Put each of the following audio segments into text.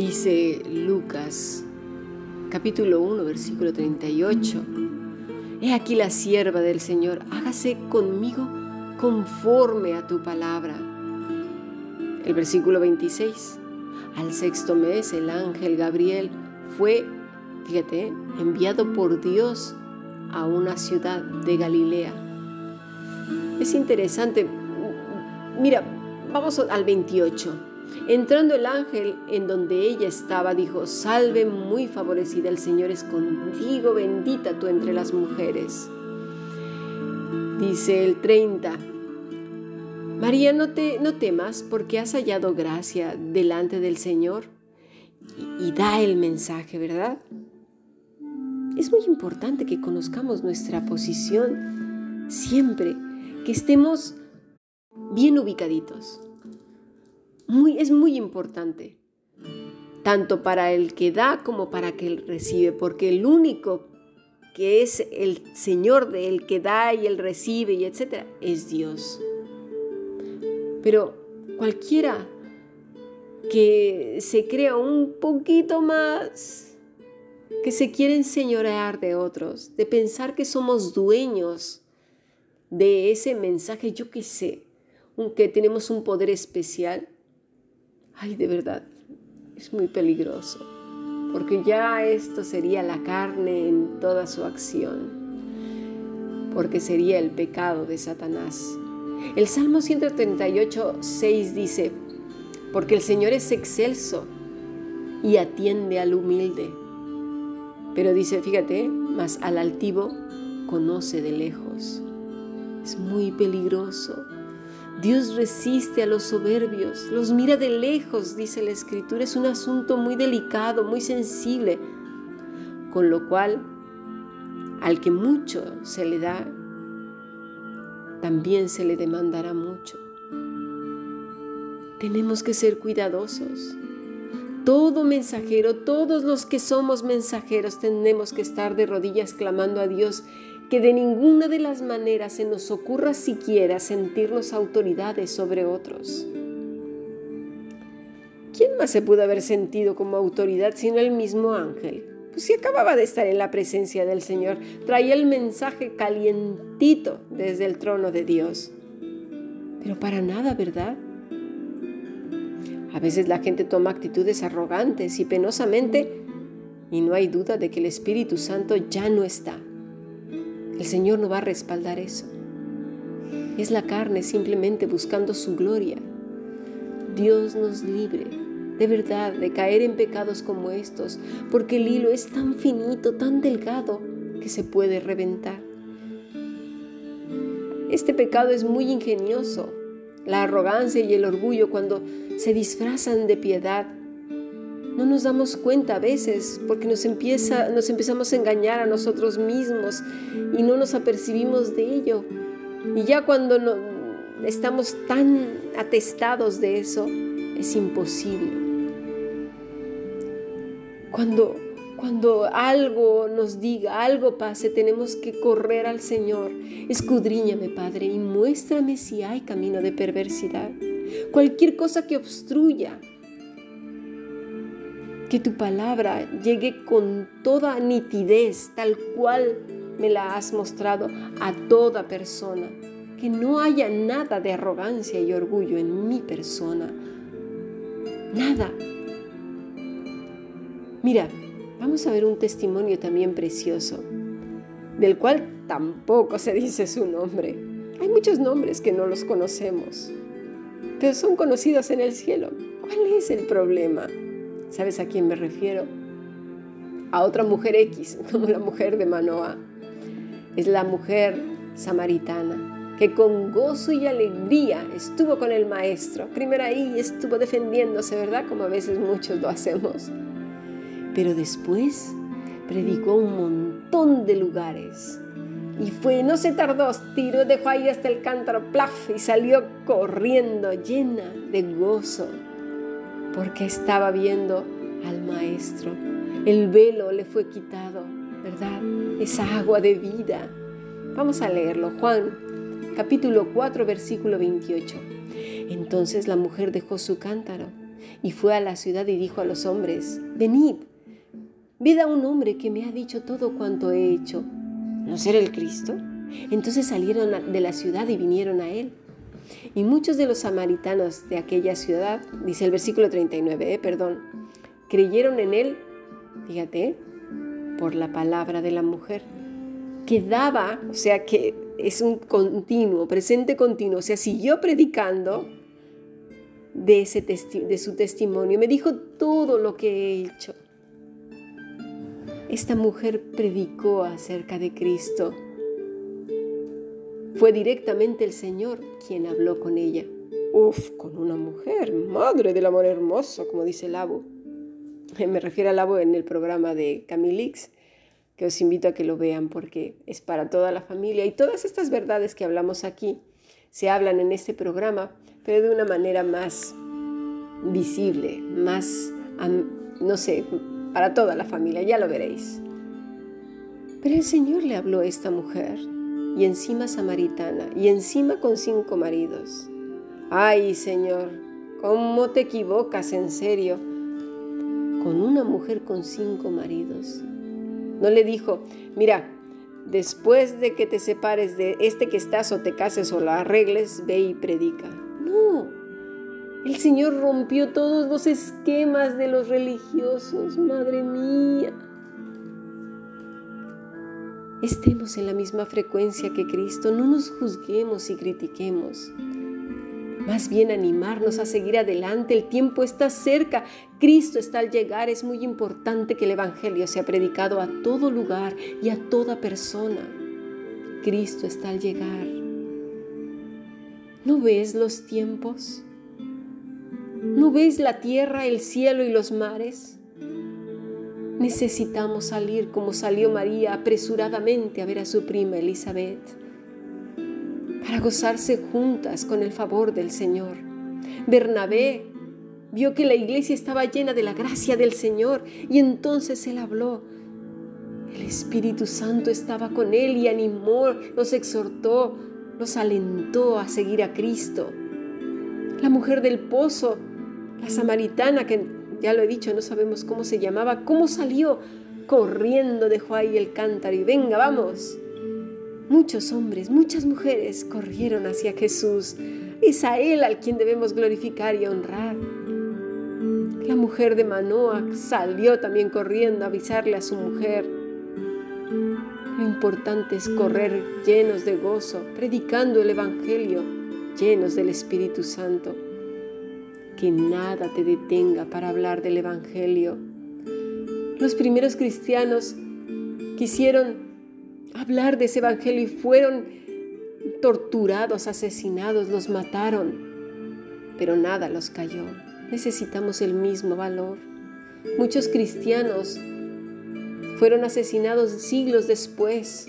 Dice Lucas, capítulo 1, versículo 38. He aquí la sierva del Señor, hágase conmigo conforme a tu palabra. El versículo 26. Al sexto mes el ángel Gabriel fue, fíjate, enviado por Dios a una ciudad de Galilea. Es interesante. Mira, vamos al 28. Entrando el ángel en donde ella estaba, dijo, salve muy favorecida, el Señor es contigo, bendita tú entre las mujeres. Dice el 30, María, no, te, no temas porque has hallado gracia delante del Señor y, y da el mensaje, ¿verdad? Es muy importante que conozcamos nuestra posición siempre, que estemos bien ubicaditos es muy importante, tanto para el que da como para que recibe, porque el único que es el Señor del que da y el recibe y etcétera, es Dios. Pero cualquiera que se crea un poquito más, que se quiere enseñorear de otros, de pensar que somos dueños de ese mensaje, yo qué sé, que tenemos un poder especial, ay, de verdad, es muy peligroso, porque ya esto sería la carne en toda su acción, porque sería el pecado de Satanás. El Salmo 138, 6 dice, porque el Señor es excelso y atiende al humilde. Pero dice, fíjate, más al altivo conoce de lejos. Es muy peligroso Dios resiste a los soberbios, los mira de lejos, dice la escritura. Es un asunto muy delicado, muy sensible, con lo cual al que mucho se le da, también se le demandará mucho. Tenemos que ser cuidadosos. Todo mensajero, todos los que somos mensajeros, tenemos que estar de rodillas clamando a Dios que de ninguna de las maneras se nos ocurra siquiera sentirnos autoridades sobre otros. ¿Quién más se pudo haber sentido como autoridad sino el mismo ángel? Pues si acababa de estar en la presencia del Señor, traía el mensaje calientito desde el trono de Dios. Pero para nada, ¿verdad? A veces la gente toma actitudes arrogantes y penosamente y no hay duda de que el Espíritu Santo ya no está. El Señor no va a respaldar eso. Es la carne simplemente buscando su gloria. Dios nos libre de verdad de caer en pecados como estos, porque el hilo es tan finito, tan delgado, que se puede reventar. Este pecado es muy ingenioso. La arrogancia y el orgullo cuando se disfrazan de piedad no nos damos cuenta a veces porque nos, empieza, nos empezamos a engañar a nosotros mismos y no nos apercibimos de ello. Y ya cuando no, estamos tan atestados de eso, es imposible. Cuando, cuando algo nos diga, algo pase, tenemos que correr al Señor. Escudriñame, Padre, y muéstrame si hay camino de perversidad. Cualquier cosa que obstruya que tu palabra llegue con toda nitidez, tal cual me la has mostrado a toda persona. Que no haya nada de arrogancia y orgullo en mi persona. Nada. Mira, vamos a ver un testimonio también precioso, del cual tampoco se dice su nombre. Hay muchos nombres que no los conocemos, pero son conocidos en el cielo. ¿Cuál es el problema? ¿Sabes a quién me refiero? A otra mujer X, como la mujer de Manoah. Es la mujer samaritana que con gozo y alegría estuvo con el maestro. Primero ahí estuvo defendiéndose, ¿verdad? Como a veces muchos lo hacemos. Pero después predicó un montón de lugares. Y fue, no se tardó, tiró, dejó ahí hasta el cántaro, plaf, y salió corriendo llena de gozo porque estaba viendo al Maestro. El velo le fue quitado, ¿verdad? Esa agua de vida. Vamos a leerlo. Juan, capítulo 4, versículo 28. Entonces la mujer dejó su cántaro, y fue a la ciudad y dijo a los hombres, venid, ved a un hombre que me ha dicho todo cuanto he hecho. ¿No será el Cristo? Entonces salieron de la ciudad y vinieron a él. Y muchos de los samaritanos de aquella ciudad, dice el versículo 39, eh, perdón, creyeron en él, fíjate, por la palabra de la mujer, que daba, o sea que es un continuo, presente continuo, o sea, siguió predicando de, ese de su testimonio, me dijo todo lo que he hecho. Esta mujer predicó acerca de Cristo fue directamente el Señor quien habló con ella. Uf, con una mujer, madre del amor hermoso, como dice Labo. Me refiero a Labo en el programa de Camilix, que os invito a que lo vean porque es para toda la familia. Y todas estas verdades que hablamos aquí se hablan en este programa, pero de una manera más visible, más, no sé, para toda la familia, ya lo veréis. Pero el Señor le habló a esta mujer y encima samaritana, y encima con cinco maridos. Ay, Señor, ¿cómo te equivocas en serio? Con una mujer con cinco maridos. No le dijo, mira, después de que te separes de este que estás o te cases o la arregles, ve y predica. No, el Señor rompió todos los esquemas de los religiosos, madre mía estemos en la misma frecuencia que Cristo, no nos juzguemos y critiquemos. Más bien animarnos a seguir adelante, el tiempo está cerca, Cristo está al llegar, es muy importante que el Evangelio sea predicado a todo lugar y a toda persona. Cristo está al llegar. ¿No ves los tiempos? ¿No ves la tierra, el cielo y los mares? Necesitamos salir como salió María apresuradamente a ver a su prima Elizabeth, para gozarse juntas con el favor del Señor. Bernabé vio que la iglesia estaba llena de la gracia del Señor y entonces él habló. El Espíritu Santo estaba con él y animó, los exhortó, los alentó a seguir a Cristo. La mujer del pozo, la samaritana que ya lo he dicho, no sabemos cómo se llamaba, cómo salió corriendo dejó ahí el cántaro y venga, vamos. Muchos hombres, muchas mujeres corrieron hacia Jesús. Es a Él al quien debemos glorificar y honrar. La mujer de Manoa salió también corriendo a avisarle a su mujer. Lo importante es correr llenos de gozo, predicando el Evangelio, llenos del Espíritu Santo que nada te detenga para hablar del Evangelio. Los primeros cristianos quisieron hablar de ese Evangelio y fueron torturados, asesinados, los mataron, pero nada los cayó. Necesitamos el mismo valor. Muchos cristianos fueron asesinados siglos después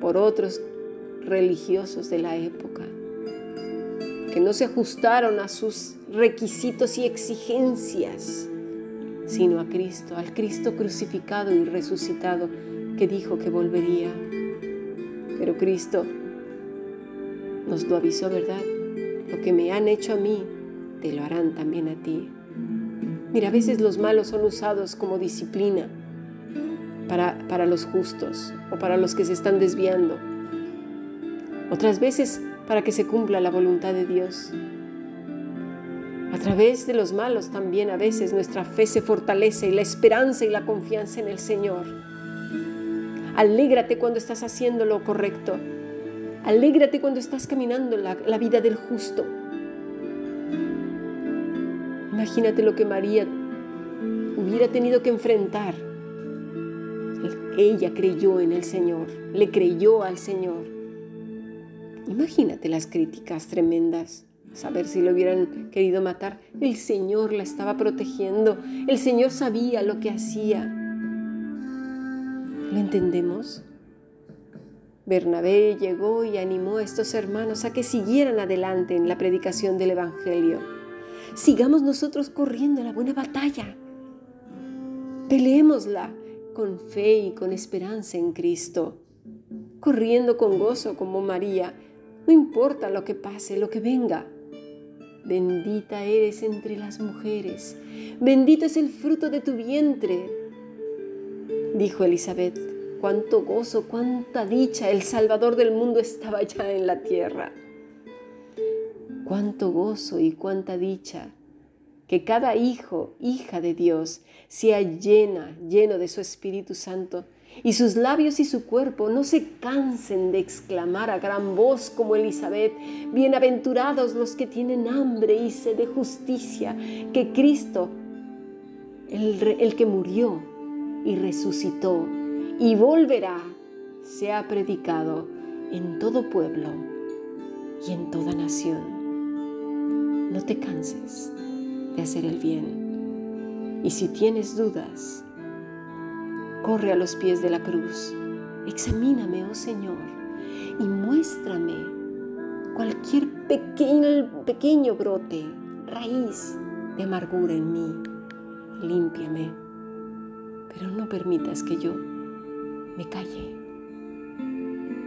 por otros religiosos de la época que no se ajustaron a sus requisitos y exigencias, sino a Cristo, al Cristo crucificado y resucitado que dijo que volvería. Pero Cristo nos lo avisó, ¿verdad? Lo que me han hecho a mí, te lo harán también a ti. Mira, a veces los malos son usados como disciplina para, para los justos o para los que se están desviando. Otras veces para que se cumpla la voluntad de Dios. A través de los malos también a veces nuestra fe se fortalece y la esperanza y la confianza en el Señor. Alégrate cuando estás haciendo lo correcto. Alégrate cuando estás caminando la, la vida del justo. Imagínate lo que María hubiera tenido que enfrentar. Ella creyó en el Señor, le creyó al Señor. Imagínate las críticas tremendas. Saber si lo hubieran querido matar. El Señor la estaba protegiendo. El Señor sabía lo que hacía. ¿Lo entendemos? Bernabé llegó y animó a estos hermanos a que siguieran adelante en la predicación del Evangelio. Sigamos nosotros corriendo la buena batalla. Peleémosla con fe y con esperanza en Cristo, corriendo con gozo como María no importa lo que pase, lo que venga. bendita eres entre las mujeres, bendito es el fruto de tu vientre. Dijo Elizabeth, cuánto gozo, cuánta dicha, el Salvador del mundo estaba ya en la tierra. Cuánto gozo y cuánta dicha que cada hijo, hija de Dios, sea llena, lleno de su Espíritu Santo, y sus labios y su cuerpo no se cansen de exclamar a gran voz como Elizabeth, bienaventurados los que tienen hambre y sed de justicia, que Cristo, el, el que murió y resucitó y volverá, sea predicado en todo pueblo y en toda nación. No te canses de hacer el bien. Y si tienes dudas, corre a los pies de la cruz. Examíname, oh Señor, y muéstrame cualquier pequeño, brote, raíz de amargura en mí. Límpiame, pero no permitas que yo me calle,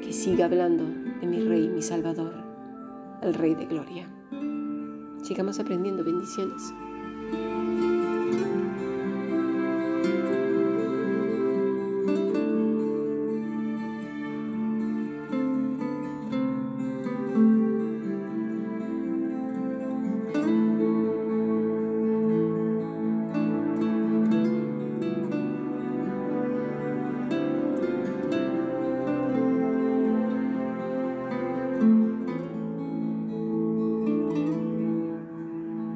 que siga hablando de mi Rey, mi Salvador, el Rey de Gloria. Sigamos aprendiendo bendiciones.